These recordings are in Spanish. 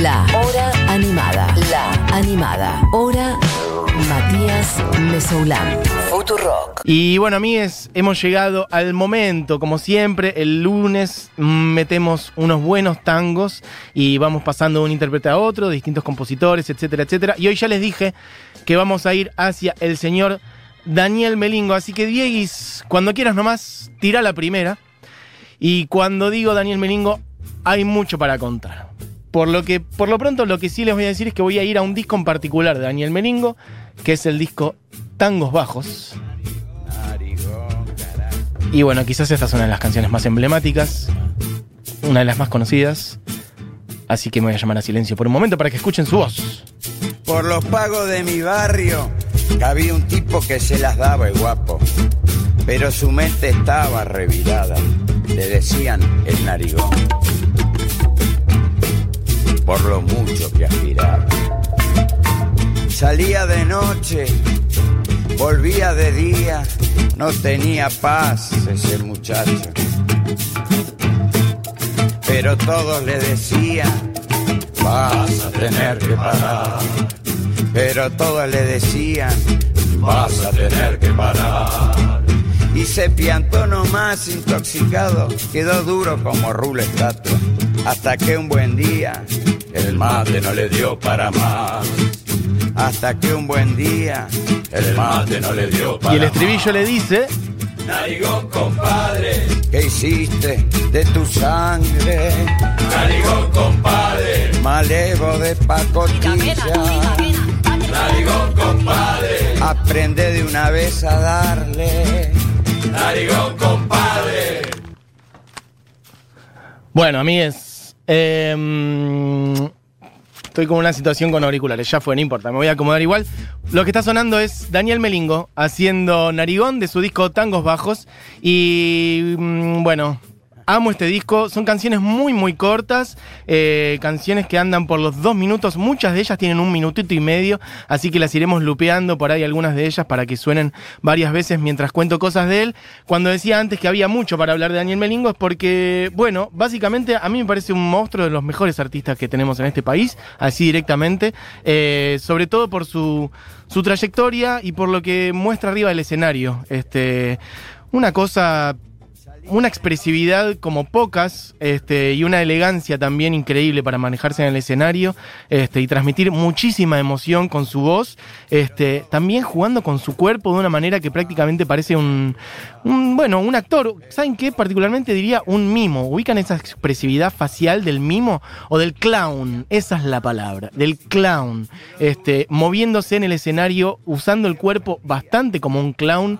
La Hora Animada. La Animada. Hora Matías Mesoulán. Futurock. Y bueno, amigues, hemos llegado al momento, como siempre, el lunes metemos unos buenos tangos y vamos pasando de un intérprete a otro, distintos compositores, etcétera, etcétera. Y hoy ya les dije que vamos a ir hacia el señor Daniel Melingo, así que Dieguis, cuando quieras nomás, tira la primera. Y cuando digo Daniel Melingo, hay mucho para contar. Por lo que, por lo pronto, lo que sí les voy a decir es que voy a ir a un disco en particular de Daniel Melingo, que es el disco Tangos Bajos. Y bueno, quizás esta es una de las canciones más emblemáticas, una de las más conocidas. Así que me voy a llamar a silencio por un momento para que escuchen su voz. Por los pagos de mi barrio había un tipo que se las daba el guapo, pero su mente estaba revirada. Le decían el narigón, por lo mucho que aspiraba. Salía de noche, volvía de día, no tenía paz ese muchacho. Pero todos le decían, vas a tener que parar. Pero todos le decían, vas a tener que parar. Y se piantó nomás intoxicado, quedó duro como rulo estatua. Hasta que un buen día el mate no le dio para más. Hasta que un buen día el mate no le dio para Y el estribillo le dice, Narigón, compadre. ¿Qué hiciste de tu sangre? Narigón, compadre. Malevo de pacotilla. Narigón, compadre. Aprende de una vez a darle. Narigón, compadre. Bueno, amigues, em, estoy con una situación con auriculares, ya fue, no importa, me voy a acomodar igual. Lo que está sonando es Daniel Melingo haciendo Narigón de su disco Tangos Bajos. Y mm, bueno, amo este disco, son canciones muy muy cortas, eh, canciones que andan por los dos minutos, muchas de ellas tienen un minutito y medio, así que las iremos lupeando por ahí algunas de ellas para que suenen varias veces mientras cuento cosas de él. Cuando decía antes que había mucho para hablar de Daniel Melingo es porque, bueno, básicamente a mí me parece un monstruo de los mejores artistas que tenemos en este país, así directamente, eh, sobre todo por su, su trayectoria y por lo que muestra arriba del escenario. Este, una cosa una expresividad como pocas este, y una elegancia también increíble para manejarse en el escenario este, y transmitir muchísima emoción con su voz, este, también jugando con su cuerpo de una manera que prácticamente parece un, bueno, un actor. ¿Saben qué? Particularmente diría un mimo. ¿Ubican esa expresividad facial del mimo o del clown? Esa es la palabra, del clown. Este, moviéndose en el escenario, usando el cuerpo bastante como un clown,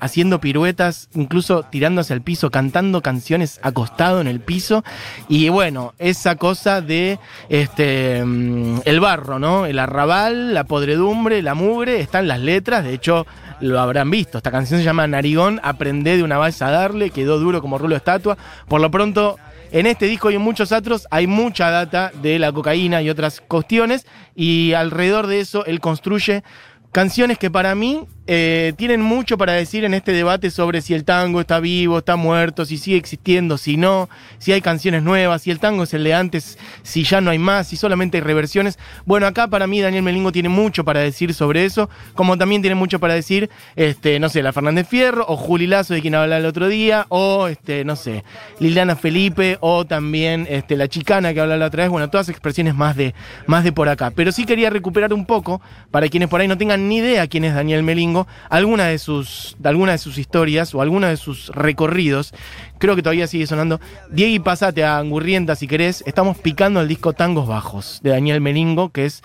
haciendo piruetas, incluso tirando hacia el piso, cantando canciones acostado en el piso. Y bueno, esa cosa de este mm, el barro, ¿no? El arrabal, la podredumbre, la mugre, están las letras. De hecho, lo habrán visto. Esta canción se llama Narigón, aprendé de una vez a darle, quedó duro como rulo de estatua. Por lo pronto. En este disco y en muchos otros hay mucha data de la cocaína y otras cuestiones y alrededor de eso él construye canciones que para mí eh, tienen mucho para decir en este debate sobre si el tango está vivo, está muerto, si sigue existiendo, si no, si hay canciones nuevas, si el tango es el de antes, si ya no hay más, si solamente hay reversiones. Bueno, acá para mí Daniel Melingo tiene mucho para decir sobre eso, como también tiene mucho para decir, este, no sé, la Fernández Fierro, o Juli Lazo, de quien hablaba el otro día, o, este, no sé, Liliana Felipe, o también este, la chicana que hablaba la otra vez, bueno, todas expresiones más de, más de por acá. Pero sí quería recuperar un poco, para quienes por ahí no tengan ni idea quién es Daniel Melingo, alguna de sus, de alguna de sus historias o alguna de sus recorridos. Creo que todavía sigue sonando. Diego y pasate a Angurrienta si querés. Estamos picando el disco Tangos Bajos de Daniel Melingo, que es.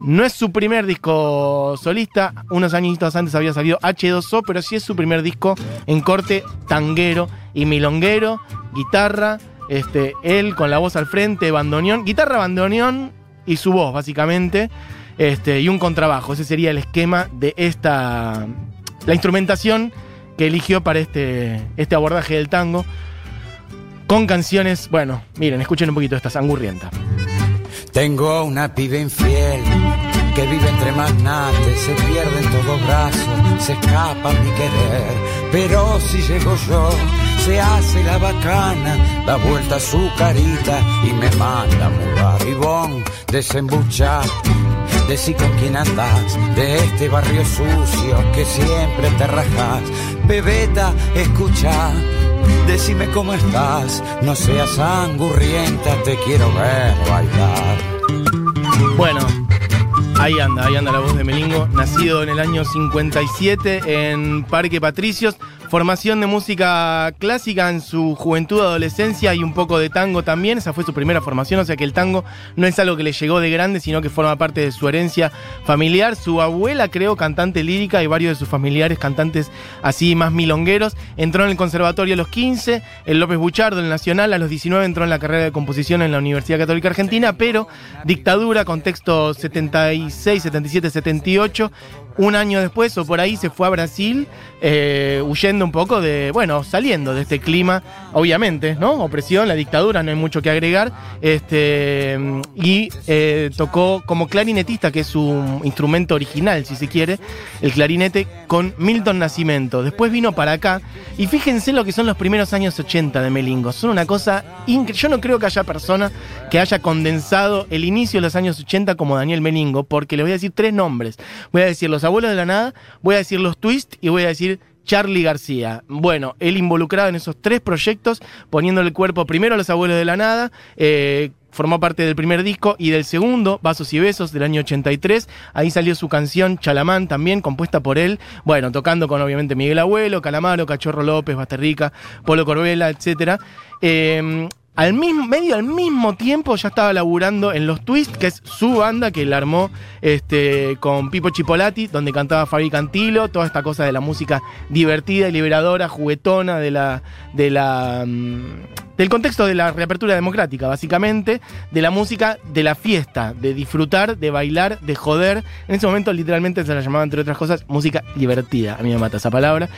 No es su primer disco solista, unos añitos antes había salido H2O, pero sí es su primer disco en corte tanguero y milonguero, guitarra, este, él con la voz al frente, bandoneón, guitarra, bandoneón y su voz, básicamente este, y un contrabajo. Ese sería el esquema de esta. La instrumentación que eligió para este, este abordaje del tango. Con canciones. Bueno, miren, escuchen un poquito esta sangurrienta. Tengo una pibe infiel que vive entre magnates, se pierde en todo brazo, se escapa mi querer. Pero si llego yo, se hace la bacana, da vuelta su carita y me manda a mudar y corazón, desembucha. Decí con quién andas, de este barrio sucio que siempre te rajas. Bebeta, escucha, decime cómo estás, no seas angurrienta, te quiero ver bailar. Bueno, ahí anda, ahí anda la voz de Melingo, nacido en el año 57 en Parque Patricios. Formación de música clásica en su juventud, adolescencia y un poco de tango también. Esa fue su primera formación, o sea que el tango no es algo que le llegó de grande, sino que forma parte de su herencia familiar. Su abuela creó cantante lírica y varios de sus familiares cantantes así más milongueros. Entró en el conservatorio a los 15, el López Buchardo, el Nacional, a los 19 entró en la carrera de composición en la Universidad Católica Argentina, pero dictadura, contexto 76, 77, 78 un año después o por ahí se fue a Brasil, eh, huyendo un poco de, bueno, saliendo de este clima, obviamente, ¿no? Opresión, la dictadura, no hay mucho que agregar. Este, y eh, tocó como clarinetista, que es su instrumento original, si se quiere, el clarinete con Milton Nascimento. Después vino para acá y fíjense lo que son los primeros años 80 de Melingo. Son una cosa increíble. Yo no creo que haya persona que haya condensado el inicio de los años 80 como Daniel Melingo, porque le voy a decir tres nombres. Voy a decir los abuelos de la nada, voy a decir los twists y voy a decir Charlie García. Bueno, él involucrado en esos tres proyectos, poniendo el cuerpo primero a los abuelos de la nada, eh, formó parte del primer disco y del segundo, Vasos y Besos, del año 83. Ahí salió su canción Chalamán, también compuesta por él. Bueno, tocando con obviamente Miguel Abuelo, Calamaro, Cachorro López, Basterrica, Polo Corbela, etc. al mismo, medio al mismo tiempo ya estaba laburando en Los Twist, que es su banda que la armó este, con Pipo Chipolati, donde cantaba Fabi Cantilo, toda esta cosa de la música divertida y liberadora, juguetona, de la, de la, mm, del contexto de la reapertura democrática, básicamente, de la música de la fiesta, de disfrutar, de bailar, de joder. En ese momento literalmente se la llamaba, entre otras cosas, música divertida. A mí me mata esa palabra.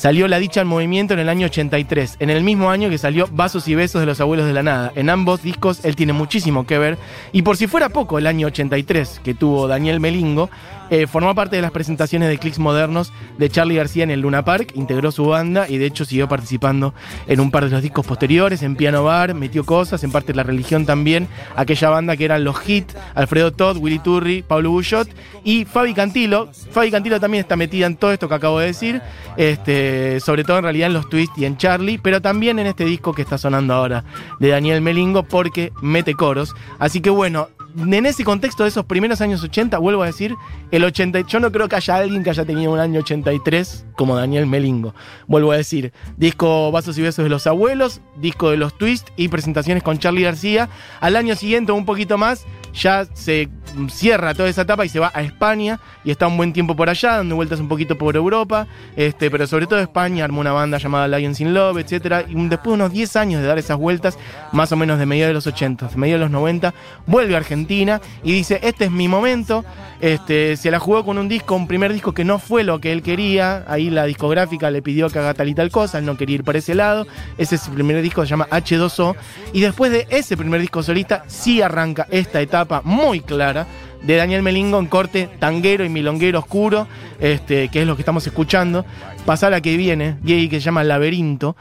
Salió La Dicha en Movimiento en el año 83, en el mismo año que salió Vasos y Besos de los Abuelos de la Nada. En ambos discos él tiene muchísimo que ver. Y por si fuera poco, el año 83 que tuvo Daniel Melingo, eh, formó parte de las presentaciones de clics modernos de Charlie García en el Luna Park, integró su banda y de hecho siguió participando en un par de los discos posteriores, en Piano Bar, metió cosas, en parte de la religión también, aquella banda que eran los Hit, Alfredo Todd, Willy Turri, Pablo Bullot y Fabi Cantilo. Fabi Cantilo también está metida en todo esto que acabo de decir, este, sobre todo en realidad en los twists y en Charlie, pero también en este disco que está sonando ahora de Daniel Melingo porque mete coros. Así que bueno, en ese contexto de esos primeros años 80, vuelvo a decir, el 80, yo no creo que haya alguien que haya tenido un año 83 como Daniel Melingo. Vuelvo a decir, disco Vasos y Besos de los Abuelos, disco de los Twists y presentaciones con Charlie García. Al año siguiente, un poquito más, ya se cierra toda esa etapa y se va a España y está un buen tiempo por allá, dando vueltas un poquito por Europa, este, pero sobre todo España, armó una banda llamada Lions in Love, etc. Y después de unos 10 años de dar esas vueltas, más o menos de mediados de los 80, de mediados de los 90, vuelve a Argentina y dice, este es mi momento, este, se la jugó con un disco, un primer disco que no fue lo que él quería, ahí la discográfica le pidió que haga tal y tal cosa, él no quería ir por ese lado, ese es el primer disco, se llama H2O, y después de ese primer disco solista, sí arranca esta etapa muy clara de Daniel Melingo en corte tanguero y milonguero oscuro, este, que es lo que estamos escuchando. Pasa a la que viene, gay, que se llama Laberinto.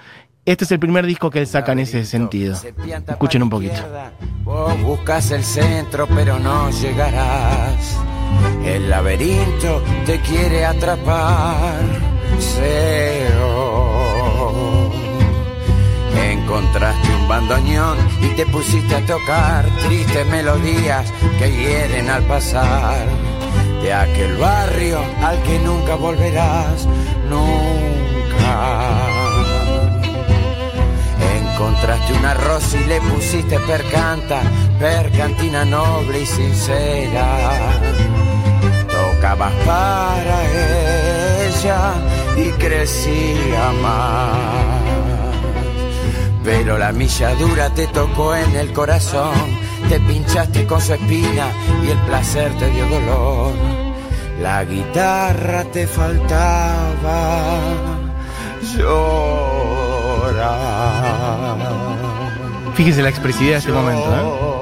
Este es el primer disco que él saca en ese sentido. Escuchen un poquito. Vos buscas el centro, pero no llegarás. El laberinto te quiere atrapar. Encontraste un bandoneón y te pusiste a tocar tristes melodías que hieren al pasar. De aquel barrio al que nunca volverás, nunca. Encontraste un arroz y le pusiste percanta, percantina noble y sincera. Tocabas para ella y crecía más. Pero la milla dura te tocó en el corazón, te pinchaste con su espina y el placer te dio dolor. La guitarra te faltaba llorar. Fíjese la expresividad de este momento, ¿eh?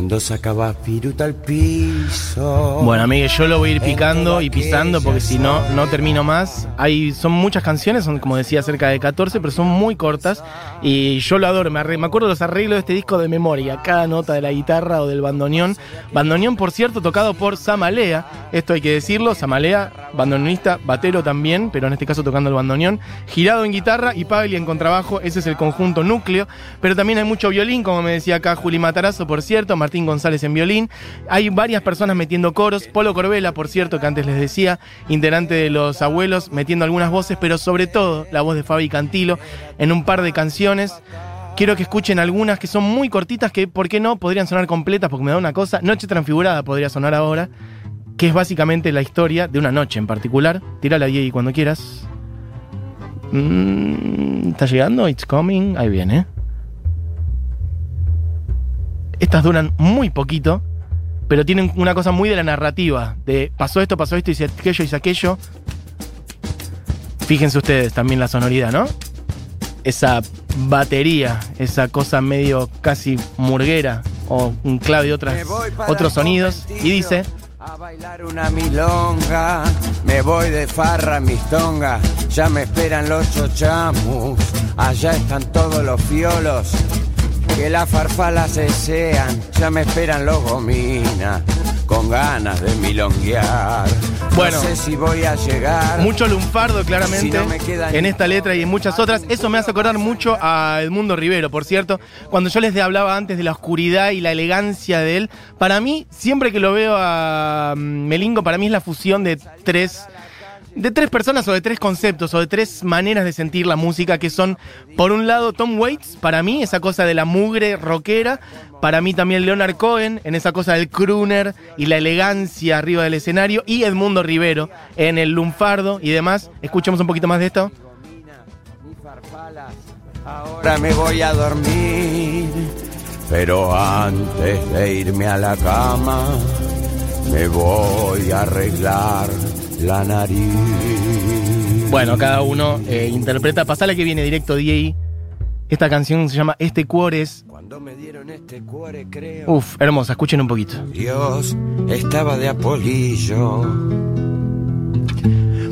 Cuando sacaba piruta al piso. Bueno, amigues, yo lo voy a ir picando y pisando porque si no, no termino más. Hay, son muchas canciones, son como decía cerca de 14, pero son muy cortas y yo lo adoro. Me, me acuerdo los arreglos de este disco de memoria, cada nota de la guitarra o del bandoneón. Bandoneón, por cierto, tocado por Samalea, esto hay que decirlo. Samalea, bandoneonista, batero también, pero en este caso tocando el bandoneón. Girado en guitarra y Pagli en contrabajo, ese es el conjunto núcleo. Pero también hay mucho violín, como me decía acá Juli Matarazo, por cierto, Martín González en violín. Hay varias personas metiendo coros. Polo Corbela, por cierto, que antes les decía, integrante de Los Abuelos, metiendo algunas voces, pero sobre todo la voz de Fabi Cantilo en un par de canciones. Quiero que escuchen algunas que son muy cortitas, que, ¿por qué no? Podrían sonar completas, porque me da una cosa. Noche Transfigurada podría sonar ahora, que es básicamente la historia de una noche en particular. Tírala, Diego, cuando quieras. Mm, ¿Está llegando? It's coming. Ahí viene. Estas duran muy poquito, pero tienen una cosa muy de la narrativa. De pasó esto, pasó esto, hice aquello, hice aquello. Fíjense ustedes también la sonoridad, ¿no? Esa batería, esa cosa medio casi murguera o un clave de otras, otros sonidos. Y dice, A bailar una milonga, me voy de farra a mis tongas, ya me esperan los chochamus, allá están todos los fiolos, que las farfalas desean, ya me esperan los gominas, con ganas de milonguear. Bueno. no sé si voy a llegar. Mucho lunfardo, claramente, Si no me queda en esta letra y en muchas otras. Eso me hace acordar mucho a Edmundo Rivero, por cierto. Cuando yo les hablaba antes de la oscuridad y la elegancia de él, para mí, siempre que lo veo a mm, Melingo, para mí es la fusión de tres. De tres personas o de tres conceptos o de tres maneras de sentir la música que son, por un lado, Tom Waits, para mí, esa cosa de la mugre rockera, para mí también Leonard Cohen, en esa cosa del crooner y la elegancia arriba del escenario, y Edmundo Rivero, en el lunfardo y demás. Escuchemos un poquito más de esto. Ahora me voy a dormir, pero antes de irme a la cama, me voy a arreglar la nariz. Bueno, cada uno eh, interpreta. Pasala que viene directo DJ. Esta canción se llama Este Cuore es. Cuando me dieron este cuore, creo. Uf, hermosa, escuchen un poquito. Dios estaba de apolillo.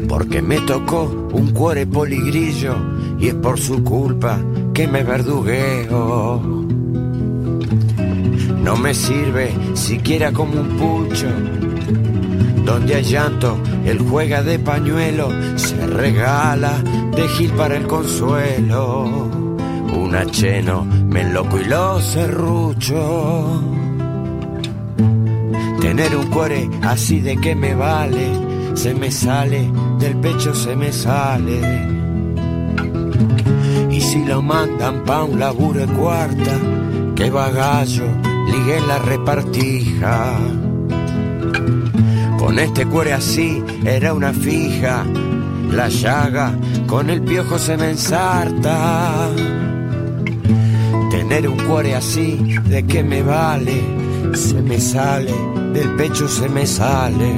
Porque me tocó un cuore poligrillo y es por su culpa que me verdugueo. No me sirve siquiera como un pucho. Donde hay llanto, él juega de pañuelo, se regala de gil para el consuelo. Un acheno, me enloco y lo serrucho. Tener un cuore así de que me vale, se me sale, del pecho se me sale. Y si lo mandan pa' un laburo de cuarta, que bagallo, ligue en la repartija. Con este cuore así era una fija, la llaga con el piojo se me ensarta. Tener un cuore así, ¿de qué me vale? Se me sale, del pecho se me sale.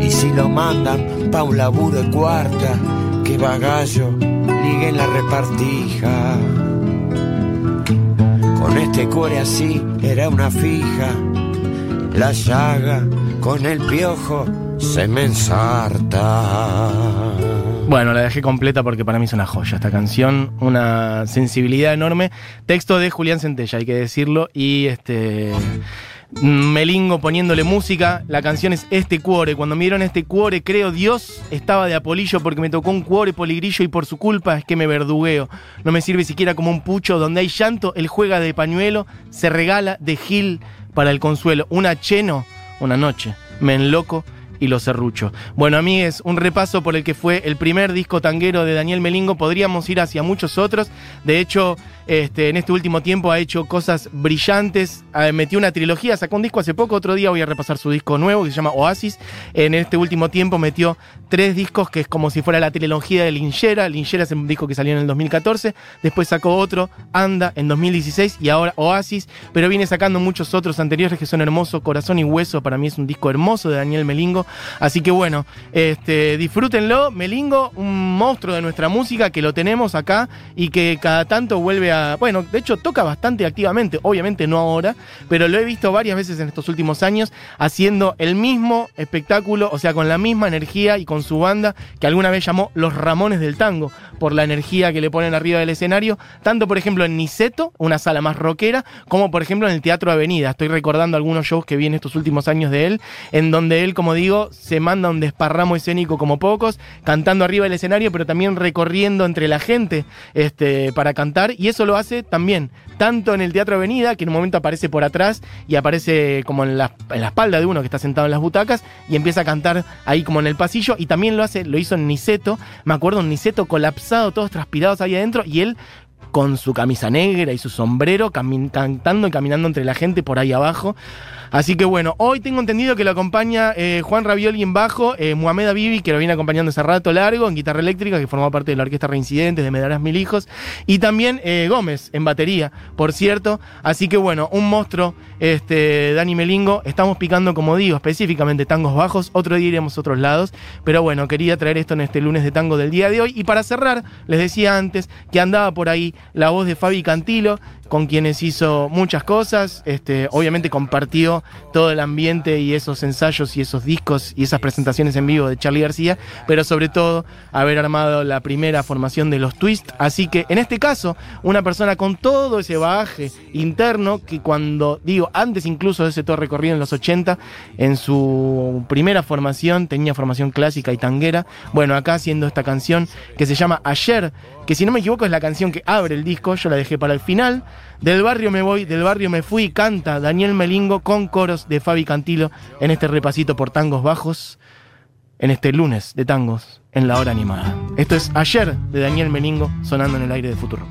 Y si lo mandan pa' un laburo de cuarta, que bagallo, ligue en la repartija. Con este cuore así era una fija, la llaga con el piojo se me ensarta. Bueno, la dejé completa porque para mí es una joya esta canción, una sensibilidad enorme. Texto de Julián Centella, hay que decirlo, y este Melingo poniéndole música. La canción es Este Cuore. Cuando me dieron este cuore, creo Dios estaba de apolillo porque me tocó un cuore poligrillo y por su culpa es que me verdugueo. No me sirve siquiera como un pucho. Donde hay llanto, él juega de pañuelo, se regala de gil para el consuelo. Una cheno, una noche. Me enloco y lo serrucho. Bueno, amigues, un repaso por el que fue el primer disco tanguero de Daniel Melingo. Podríamos ir hacia muchos otros. De hecho, este, en este último tiempo ha hecho cosas brillantes. Eh, metió una trilogía, sacó un disco hace poco. Otro día voy a repasar su disco nuevo que se llama Oasis. En este último tiempo metió tres discos que es como si fuera la trilogía de Linchera. Linchera es un disco que salió en el 2014. Después sacó otro, Anda, en 2016. Y ahora Oasis. Pero viene sacando muchos otros anteriores que son hermosos. Corazón y Hueso para mí es un disco hermoso de Daniel Melingo. Así que bueno, este, disfrútenlo. Melingo, un monstruo de nuestra música que lo tenemos acá y que cada tanto vuelve a. Bueno, de hecho toca bastante activamente, obviamente no ahora, pero lo he visto varias veces en estos últimos años haciendo el mismo espectáculo, o sea, con la misma energía y con su banda que alguna vez llamó Los Ramones del Tango, por la energía que le ponen arriba del escenario, tanto por ejemplo en Niceto, una sala más rockera, como por ejemplo en el Teatro Avenida. Estoy recordando algunos shows que vi en estos últimos años de él, en donde él, como digo, se manda un desparramo escénico como pocos, cantando arriba del escenario, pero también recorriendo entre la gente este, para cantar, y eso lo hace también, tanto en el Teatro Avenida, que en un momento aparece por atrás y aparece como en la, en la espalda de uno que está sentado en las butacas, y empieza a cantar ahí como en el pasillo, y también lo hace, lo hizo en Niceto, me acuerdo, un Niceto todos transpirados ahí adentro, y él con su camisa negra y su sombrero, cantando y caminando entre la gente por ahí abajo. Así que bueno, hoy tengo entendido que lo acompaña eh, Juan Ravioli en bajo, eh, Muhammad Abibi, que lo viene acompañando hace rato largo, en guitarra eléctrica, que formó parte de la Orquesta Reincidentes de Medarás Mil Hijos, y también eh, Gómez en batería, por cierto. Así que bueno, un monstruo, este, Dani Melingo. Estamos picando, como digo, específicamente tangos bajos. Otro día iremos a otros lados. Pero bueno, quería traer esto en este lunes de tango del día de hoy. Y para cerrar, les decía antes que andaba por ahí la voz de Fabi Cantilo, con quienes hizo muchas cosas. Este, obviamente compartió todo el ambiente y esos ensayos y esos discos y esas presentaciones en vivo de Charlie García, pero sobre todo haber armado la primera formación de los Twist. Así que en este caso, una persona con todo ese bagaje interno que cuando digo antes incluso de ese todo recorrido en los 80, en su primera formación tenía formación clásica y tanguera. Bueno, acá haciendo esta canción que se llama Ayer, que si no me equivoco es la canción que abre el disco, yo la dejé para el final. Del barrio me voy, del barrio me fui, canta Daniel Melingo con coros de Fabi Cantilo en este repasito por tangos bajos, en este lunes de tangos en la hora animada. Esto es Ayer de Daniel Melingo sonando en el aire de Futuro.